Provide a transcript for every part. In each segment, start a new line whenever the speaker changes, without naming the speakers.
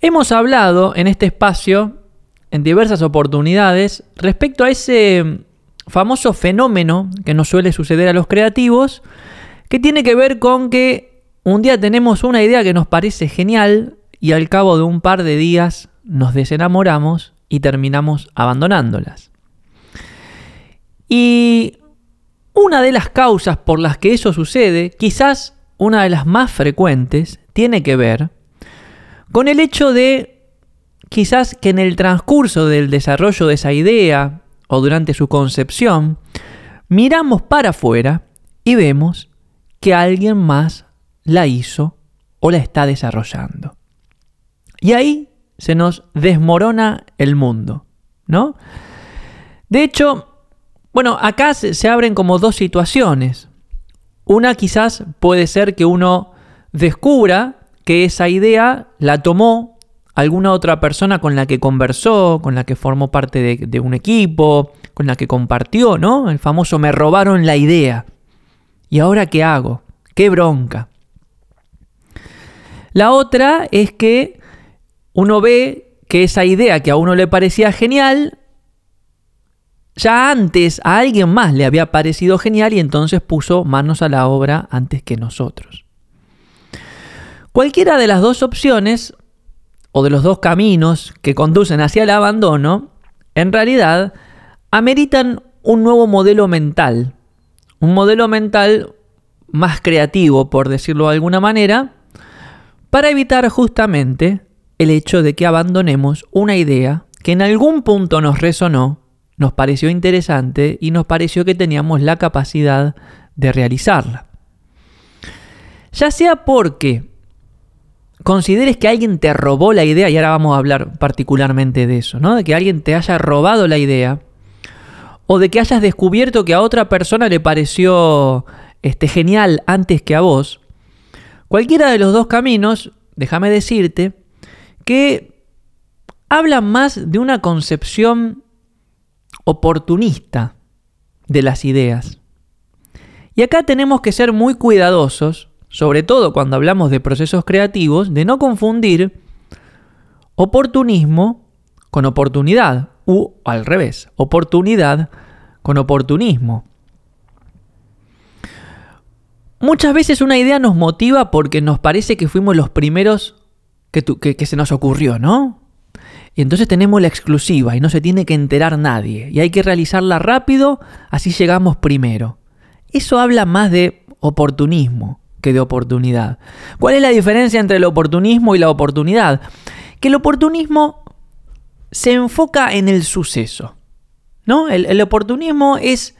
Hemos hablado en este espacio, en diversas oportunidades, respecto a ese famoso fenómeno que nos suele suceder a los creativos, que tiene que ver con que un día tenemos una idea que nos parece genial y al cabo de un par de días nos desenamoramos y terminamos abandonándolas. Y una de las causas por las que eso sucede, quizás una de las más frecuentes, tiene que ver con el hecho de quizás que en el transcurso del desarrollo de esa idea o durante su concepción, miramos para afuera y vemos que alguien más la hizo o la está desarrollando. Y ahí se nos desmorona el mundo, ¿no? De hecho, bueno, acá se, abren como dos situaciones. Una quizás puede ser que uno descubra que esa idea la tomó alguna otra persona con la que conversó, con la que formó parte de, un equipo, con la que compartió, ¿no? El famoso me robaron la idea. ¿Y ahora qué hago? ¡Qué bronca! La otra es que uno ve que esa idea que a uno le parecía genial, ya antes a alguien más le había parecido genial y entonces puso manos a la obra antes que nosotros. Cualquiera de las dos opciones o de los dos caminos que conducen hacia el abandono, en realidad ameritan un nuevo modelo mental, un modelo mental más creativo, por decirlo de alguna manera, para evitar justamente el hecho de que abandonemos una idea que en algún punto nos resonó, nos pareció interesante y nos pareció que teníamos la capacidad de realizarla. Ya sea porque consideres que alguien te robó la idea, y ahora vamos a hablar particularmente de eso, ¿no? De que alguien te haya robado la idea, o de que hayas descubierto que a otra persona le pareció este, genial antes que a vos, cualquiera de los dos caminos, déjame decirte, que hablan más de una concepción oportunista de las ideas. Y acá tenemos que ser muy cuidadosos, sobre todo cuando hablamos de procesos creativos, de no confundir oportunismo con oportunidad, u al revés, oportunidad con oportunismo. Muchas veces una idea nos motiva porque nos parece que fuimos los primeros que, se nos ocurrió, ¿no? Y entonces tenemos la exclusiva y no se tiene que enterar nadie. Y hay que realizarla rápido, así llegamos primero. Eso habla más de oportunismo de oportunidad. ¿Cuál es la diferencia entre el oportunismo y la oportunidad? Que el oportunismo se enfoca en el suceso. ¿no? El, oportunismo es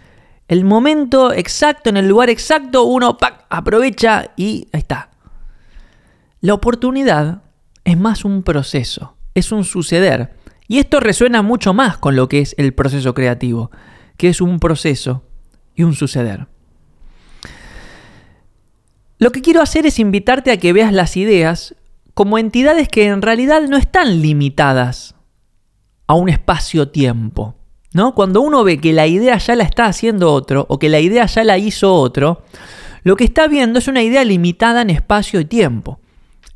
el momento exacto, en el lugar exacto, uno aprovecha y ahí está. La oportunidad es más un proceso, es un suceder. Y esto resuena mucho más con lo que es el proceso creativo, que es un proceso y un suceder. Lo que quiero hacer es invitarte a que veas las ideas como entidades que en realidad no están limitadas a un espacio-tiempo. ¿no? Cuando uno ve que la idea ya la está haciendo otro o que la idea ya la hizo otro, lo que está viendo es una idea limitada en espacio y tiempo.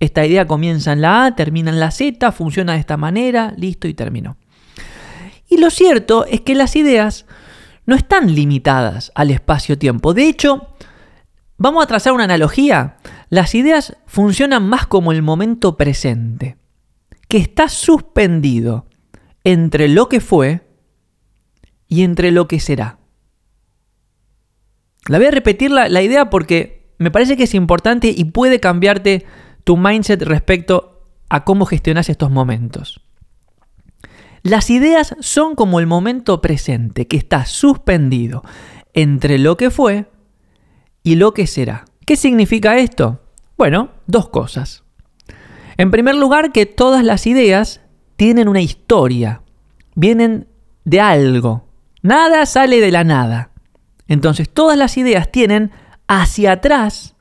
Esta idea comienza en la A, termina en la Z, funciona de esta manera, listo y terminó. Y lo cierto es que las ideas no están limitadas al espacio-tiempo. De hecho, vamos a trazar una analogía. Las ideas funcionan más como el momento presente, que está suspendido entre lo que fue y entre lo que será. La voy a repetir la, la idea porque me parece que es importante y puede cambiarte tu mindset respecto a cómo gestionas estos momentos. Las ideas son como el momento presente que está suspendido entre lo que fue y lo que será. ¿Qué significa esto? Bueno, dos cosas. En primer lugar, que todas las ideas tienen una historia, vienen de algo. Nada sale de la nada. Entonces, todas las ideas tienen hacia atrás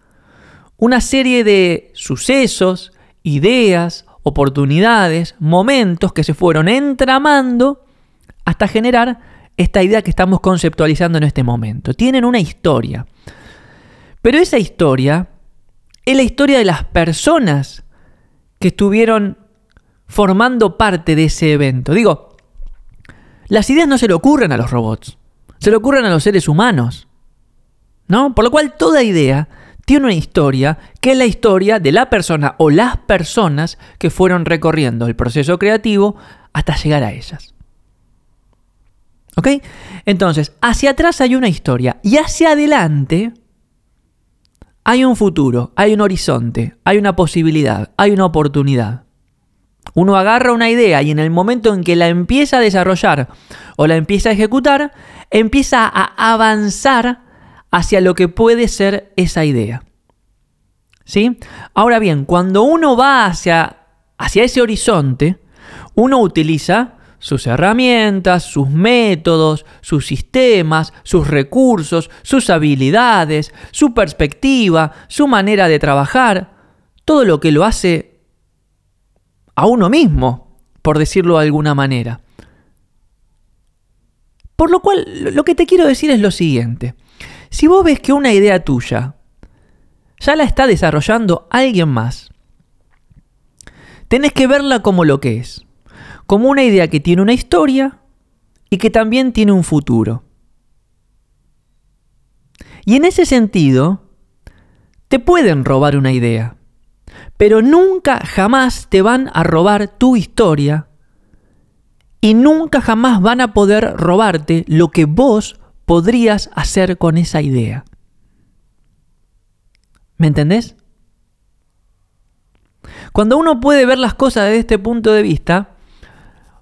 una serie de sucesos, ideas, oportunidades, momentos que se fueron entramando hasta generar esta idea que estamos conceptualizando en este momento. Tienen una historia. Pero esa historia es la historia de las personas que estuvieron formando parte de ese evento. Digo, las ideas no se le ocurren a los robots, se le ocurren a los seres humanos. ¿No? Por lo cual toda idea tiene una historia que es la historia de la persona o las personas que fueron recorriendo el proceso creativo hasta llegar a ellas. ¿Ok? Entonces, hacia atrás hay una historia y hacia adelante hay un futuro, hay un horizonte, hay una posibilidad, hay una oportunidad. Uno agarra una idea y en el momento en que la empieza a desarrollar o la empieza a ejecutar, empieza a avanzar hacia lo que puede ser esa idea. ¿Sí? Ahora bien, cuando uno va hacia, hacia ese horizonte, uno utiliza sus herramientas, sus métodos, sus sistemas, sus recursos, sus habilidades, su perspectiva, su manera de trabajar, todo lo que lo hace a uno mismo, por decirlo de alguna manera. Por lo cual, lo que te quiero decir es lo siguiente. Si vos ves que una idea tuya ya la está desarrollando alguien más, tenés que verla como lo que es, como una idea que tiene una historia y que también tiene un futuro. Y en ese sentido, te pueden robar una idea pero nunca jamás te van a robar tu historia y nunca jamás van a poder robarte lo que vos podrías hacer con esa idea. ¿Me entendés? Cuando uno puede ver las cosas desde este punto de vista,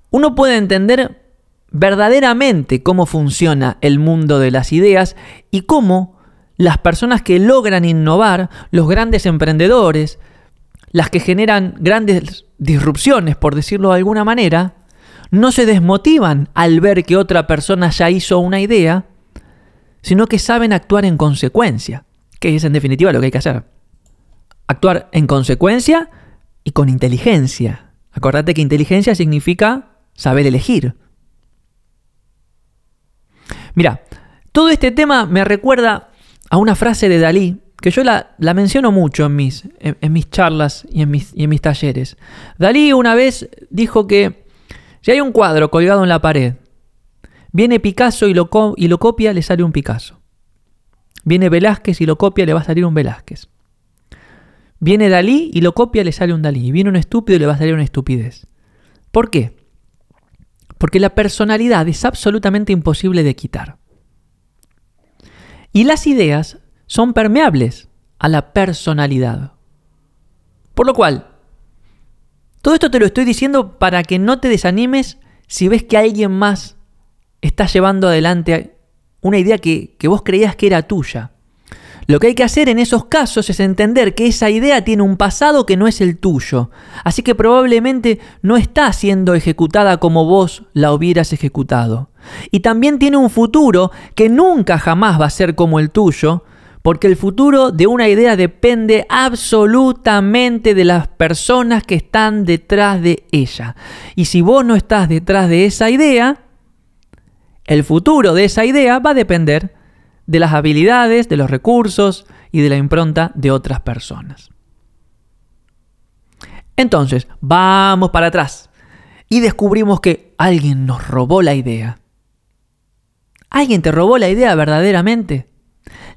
uno puede entender verdaderamente cómo funciona el mundo de las ideas y cómo las personas que logran innovar, los grandes emprendedores, las que generan grandes disrupciones, por decirlo de alguna manera, no se desmotivan al ver que otra persona ya hizo una idea, sino que saben actuar en consecuencia, que es en definitiva lo que hay que hacer. Actuar en consecuencia y con inteligencia. Acordate que inteligencia significa saber elegir. Mira, todo este tema me recuerda a una frase de Dalí que yo la, menciono mucho en mis, en, mis charlas y en mis, en mis talleres. Dalí una vez dijo que si hay un cuadro colgado en la pared, viene Picasso y lo, y lo copia, le sale un Picasso. Viene Velázquez y lo copia, le va a salir un Velázquez. Viene Dalí y lo copia, le sale un Dalí. Viene un estúpido y le va a salir una estupidez. ¿Por qué? Porque la personalidad es absolutamente imposible de quitar. Y las ideas son permeables a la personalidad. Por lo cual, todo esto te lo estoy diciendo para que no te desanimes si ves que alguien más está llevando adelante una idea que, que vos creías que era tuya. Lo que hay que hacer en esos casos es entender que esa idea tiene un pasado que no es el tuyo, así que probablemente no está siendo ejecutada como vos la hubieras ejecutado. Y también tiene un futuro que nunca jamás va a ser como el tuyo, porque el futuro de una idea depende absolutamente de las personas que están detrás de ella. Y si vos no estás detrás de esa idea, el futuro de esa idea va a depender de las habilidades, de los recursos y de la impronta de otras personas. Entonces, vamos para atrás y descubrimos que alguien nos robó la idea. ¿Alguien te robó la idea verdaderamente?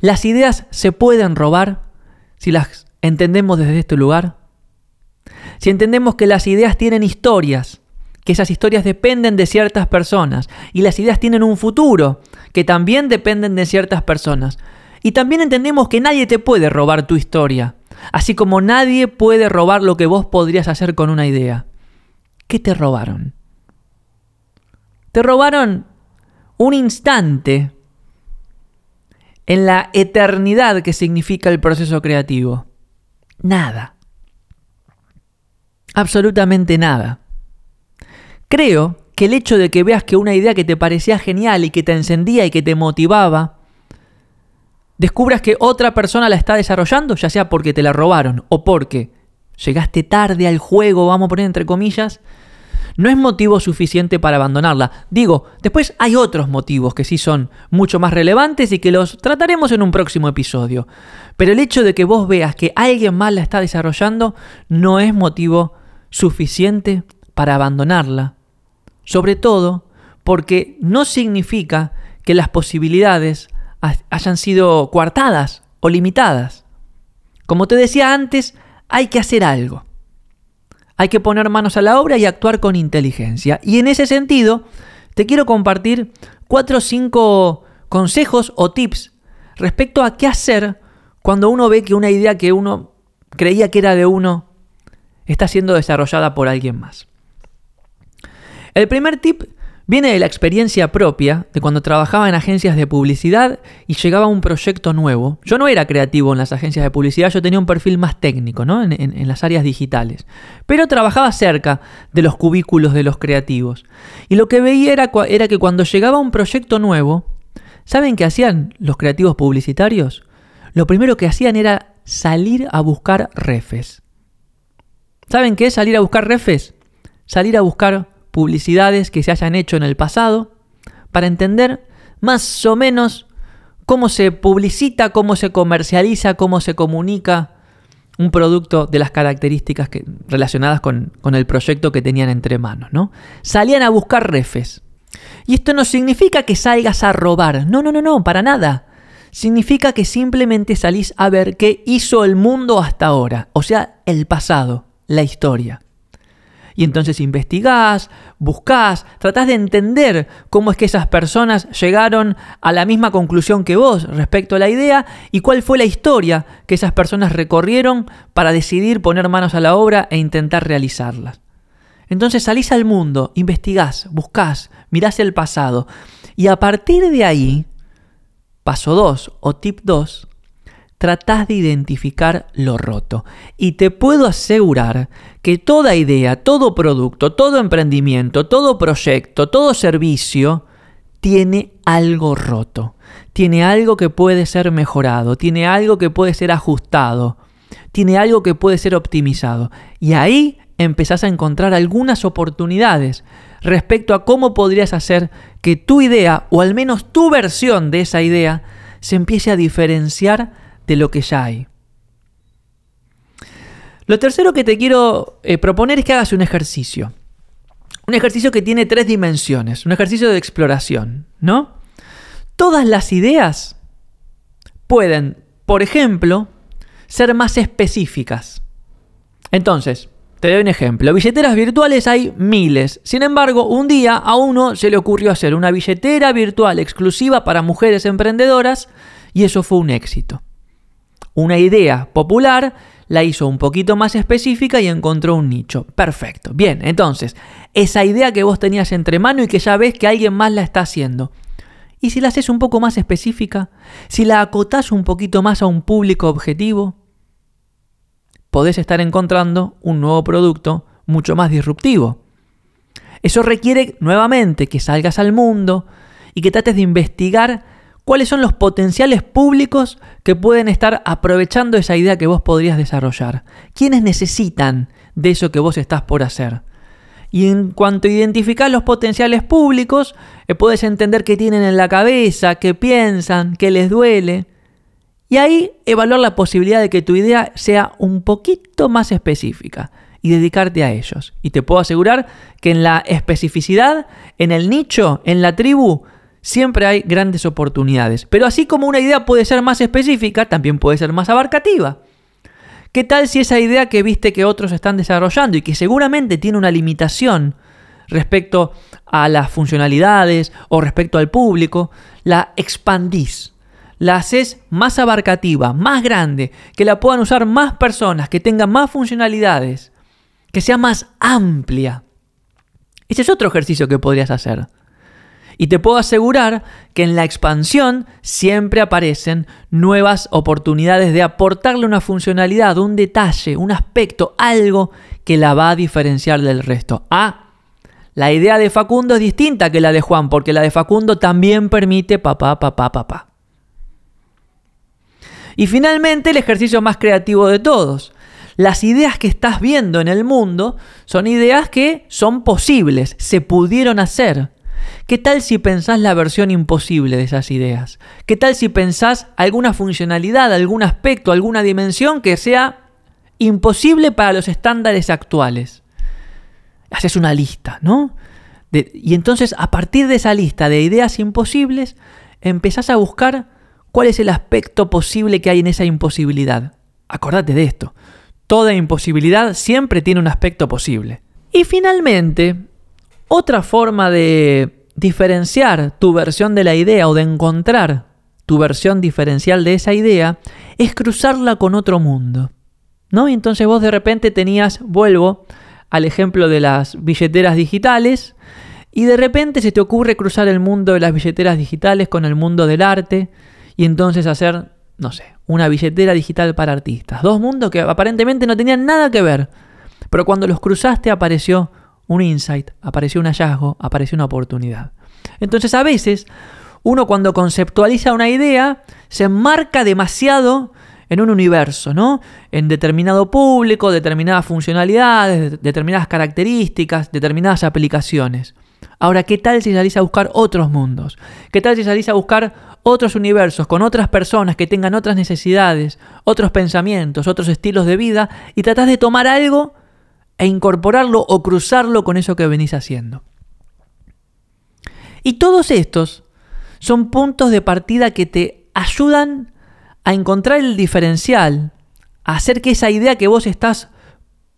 ¿Las ideas se pueden robar si las entendemos desde este lugar? Si entendemos que las ideas tienen historias, que esas historias dependen de ciertas personas y las ideas tienen un futuro, que también dependen de ciertas personas. Y también entendemos que nadie te puede robar tu historia, así como nadie puede robar lo que vos podrías hacer con una idea. ¿Qué te robaron? Te robaron un instante en la eternidad que significa el proceso creativo? Nada. Absolutamente nada. Creo que el hecho de que veas que una idea que te parecía genial y que te encendía y que te motivaba, descubras que otra persona la está desarrollando, ya sea porque te la robaron o porque llegaste tarde al juego, vamos a poner entre comillas, no es motivo suficiente para abandonarla. Digo, después hay otros motivos que sí son mucho más relevantes y que los trataremos en un próximo episodio. Pero el hecho de que vos veas que alguien más la está desarrollando no es motivo suficiente para abandonarla. Sobre todo porque no significa que las posibilidades hayan sido coartadas o limitadas. Como te decía antes, hay que hacer algo. Hay que poner manos a la obra y actuar con inteligencia. Y en ese sentido, te quiero compartir cuatro o cinco consejos o tips respecto a qué hacer cuando uno ve que una idea que uno creía que era de uno está siendo desarrollada por alguien más. El primer tip Viene de la experiencia propia de cuando trabajaba en agencias de publicidad y llegaba un proyecto nuevo. Yo no era creativo en las agencias de publicidad, yo tenía un perfil más técnico ¿no? en, las áreas digitales. Pero trabajaba cerca de los cubículos de los creativos. Y lo que veía era, era que cuando llegaba un proyecto nuevo, ¿saben qué hacían los creativos publicitarios? Lo primero que hacían era salir a buscar refes. ¿Saben qué es salir a buscar refes? Salir a buscar publicidades que se hayan hecho en el pasado para entender más o menos cómo se publicita, cómo se comercializa, cómo se comunica un producto de las características que, relacionadas con, el proyecto que tenían entre manos. ¿no? Salían a buscar refes. Y esto no significa que salgas a robar. No, no, no, no, para nada. Significa que simplemente salís a ver qué hizo el mundo hasta ahora. O sea, el pasado, la historia. Y entonces investigás, buscás, tratás de entender cómo es que esas personas llegaron a la misma conclusión que vos respecto a la idea y cuál fue la historia que esas personas recorrieron para decidir poner manos a la obra e intentar realizarlas. Entonces salís al mundo, investigás, buscás, mirás el pasado y a partir de ahí, paso 2 o tip 2, tratás de identificar lo roto. Y te puedo asegurar que toda idea, todo producto, todo emprendimiento, todo proyecto, todo servicio, tiene algo roto. Tiene algo que puede ser mejorado, tiene algo que puede ser ajustado, tiene algo que puede ser optimizado. Y ahí empezás a encontrar algunas oportunidades respecto a cómo podrías hacer que tu idea, o al menos tu versión de esa idea, se empiece a diferenciar de lo que ya hay. Lo tercero que te quiero eh, proponer es que hagas un ejercicio. Un ejercicio que tiene tres dimensiones, un ejercicio de exploración, ¿no? Todas las ideas pueden, por ejemplo, ser más específicas. Entonces, te doy un ejemplo. Billeteras virtuales hay miles. Sin embargo, un día a uno se le ocurrió hacer una billetera virtual exclusiva para mujeres emprendedoras y eso fue un éxito una idea popular, la hizo un poquito más específica y encontró un nicho. Perfecto. Bien, entonces, esa idea que vos tenías entre mano y que ya ves que alguien más la está haciendo. ¿Y si la haces un poco más específica? Si la acotás un poquito más a un público objetivo, podés estar encontrando un nuevo producto mucho más disruptivo. Eso requiere nuevamente que salgas al mundo y que trates de investigar cuáles son los potenciales públicos que pueden estar aprovechando esa idea que vos podrías desarrollar. ¿Quiénes necesitan de eso que vos estás por hacer? Y en cuanto identificás los potenciales públicos, eh, puedes entender qué tienen en la cabeza, qué piensan, qué les duele. Y ahí evaluar la posibilidad de que tu idea sea un poquito más específica y dedicarte a ellos. Y te puedo asegurar que en la especificidad, en el nicho, en la tribu, siempre hay grandes oportunidades. Pero así como una idea puede ser más específica, también puede ser más abarcativa. ¿Qué tal si esa idea que viste que otros están desarrollando y que seguramente tiene una limitación respecto a las funcionalidades o respecto al público, la expandís? La haces más abarcativa, más grande, que la puedan usar más personas, que tenga más funcionalidades, que sea más amplia. Ese es otro ejercicio que podrías hacer. Y te puedo asegurar que en la expansión siempre aparecen nuevas oportunidades de aportarle una funcionalidad, un detalle, un aspecto, algo que la va a diferenciar del resto. Ah, la idea de Facundo es distinta que la de Juan, porque la de Facundo también permite papá, papá, papá. Y finalmente el ejercicio más creativo de todos. Las ideas que estás viendo en el mundo son ideas que son posibles, se pudieron hacer. ¿Qué tal si pensás la versión imposible de esas ideas? ¿Qué tal si pensás alguna funcionalidad, algún aspecto, alguna dimensión que sea imposible para los estándares actuales? haces una lista, ¿no? y entonces a partir de esa lista de ideas imposibles, empezás a buscar cuál es el aspecto posible que hay en esa imposibilidad. Acordate de esto. Toda imposibilidad siempre tiene un aspecto posible. Y finalmente, otra forma de diferenciar tu versión de la idea o de encontrar tu versión diferencial de esa idea es cruzarla con otro mundo. ¿No? Y entonces vos de repente tenías, vuelvo al ejemplo de las billeteras digitales, y de repente se te ocurre cruzar el mundo de las billeteras digitales con el mundo del arte y entonces hacer, no sé, una billetera digital para artistas. Dos mundos que aparentemente no tenían nada que ver, pero cuando los cruzaste apareció un insight, apareció un hallazgo, apareció una oportunidad. Entonces a veces uno cuando conceptualiza una idea se enmarca demasiado en un universo, ¿no? En determinado público, determinadas funcionalidades, determinadas características, determinadas aplicaciones. Ahora, ¿qué tal si salís a buscar otros mundos? ¿Qué tal si salís a buscar otros universos con otras personas que tengan otras necesidades, otros pensamientos, otros estilos de vida y tratás de tomar algo e incorporarlo o cruzarlo con eso que venís haciendo? Y todos estos son puntos de partida que te ayudan a encontrar el diferencial, a hacer que esa idea que vos estás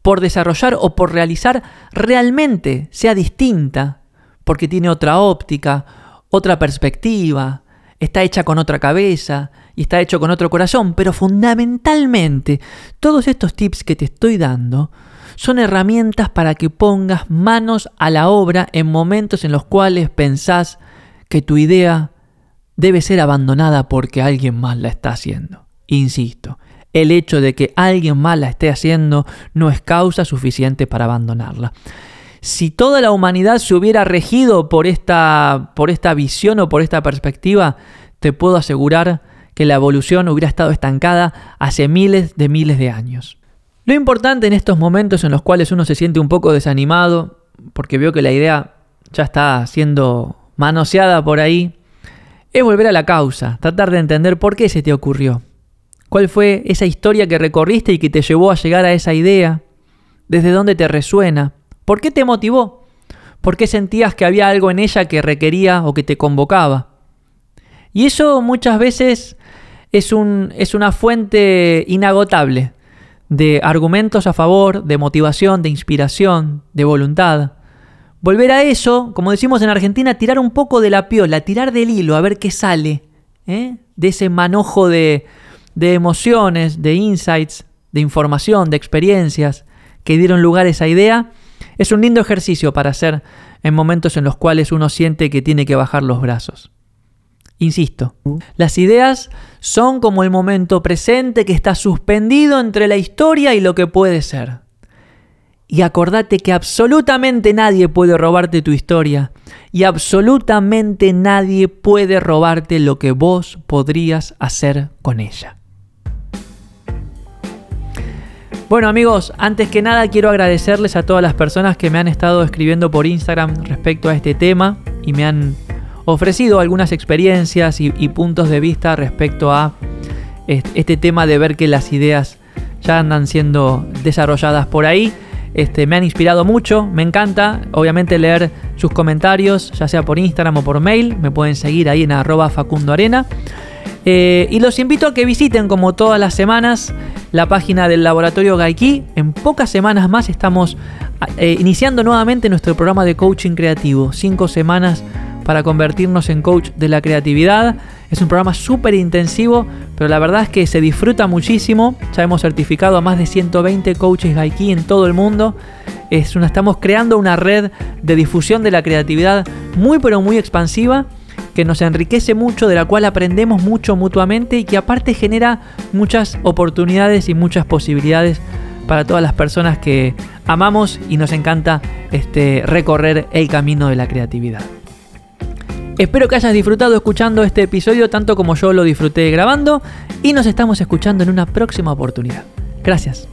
por desarrollar o por realizar realmente sea distinta porque tiene otra óptica, otra perspectiva, está hecha con otra cabeza y está hecho con otro corazón, pero fundamentalmente todos estos tips que te estoy dando son herramientas para que pongas manos a la obra en momentos en los cuales pensás que tu idea debe ser abandonada porque alguien más la está haciendo. Insisto, el hecho de que alguien más la esté haciendo no es causa suficiente para abandonarla si toda la humanidad se hubiera regido por esta, por esta visión o por esta perspectiva, te puedo asegurar que la evolución hubiera estado estancada hace miles de miles de años. Lo importante en estos momentos en los cuales uno se siente un poco desanimado, porque veo que la idea ya está siendo manoseada por ahí, es volver a la causa, tratar de entender por qué se te ocurrió. ¿Cuál fue esa historia que recorriste y que te llevó a llegar a esa idea? ¿Desde dónde te resuena? ¿Por qué te motivó? ¿Por qué sentías que había algo en ella que requería o que te convocaba? Y eso muchas veces es, un, es una fuente inagotable de argumentos a favor, de motivación, de inspiración, de voluntad. Volver a eso, como decimos en Argentina, tirar un poco de la piola, tirar del hilo, a ver qué sale ¿eh? de ese manojo de, de emociones, de insights, de información, de experiencias que dieron lugar a esa idea es un lindo ejercicio para hacer en momentos en los cuales uno siente que tiene que bajar los brazos. Insisto, las ideas son como el momento presente que está suspendido entre la historia y lo que puede ser. Y acordate que absolutamente nadie puede robarte tu historia y absolutamente nadie puede robarte lo que vos podrías hacer con ella. Bueno amigos, antes que nada quiero agradecerles a todas las personas que me han estado escribiendo por Instagram respecto a este tema y me han ofrecido algunas experiencias y, puntos de vista respecto a este tema de ver que las ideas ya andan siendo desarrolladas por ahí. Este, me han inspirado mucho, me encanta obviamente leer sus comentarios, ya sea por Instagram o por mail, me pueden seguir ahí en arroba Facundo Arena. Eh, y los invito a que visiten como todas las semanas la página del laboratorio Gaiki. En pocas semanas más estamos eh, iniciando nuevamente nuestro programa de coaching creativo. Cinco semanas para convertirnos en coach de la creatividad. Es un programa súper intensivo, pero la verdad es que se disfruta muchísimo. Ya hemos certificado a más de 120 coaches Gaiki en todo el mundo. Es una, estamos creando una red de difusión de la creatividad muy pero muy expansiva que nos enriquece mucho, de la cual aprendemos mucho mutuamente y que aparte genera muchas oportunidades y muchas posibilidades para todas las personas que amamos y nos encanta este, recorrer el camino de la creatividad. Espero que hayas disfrutado escuchando este episodio tanto como yo lo disfruté grabando y nos estamos escuchando en una próxima oportunidad. Gracias.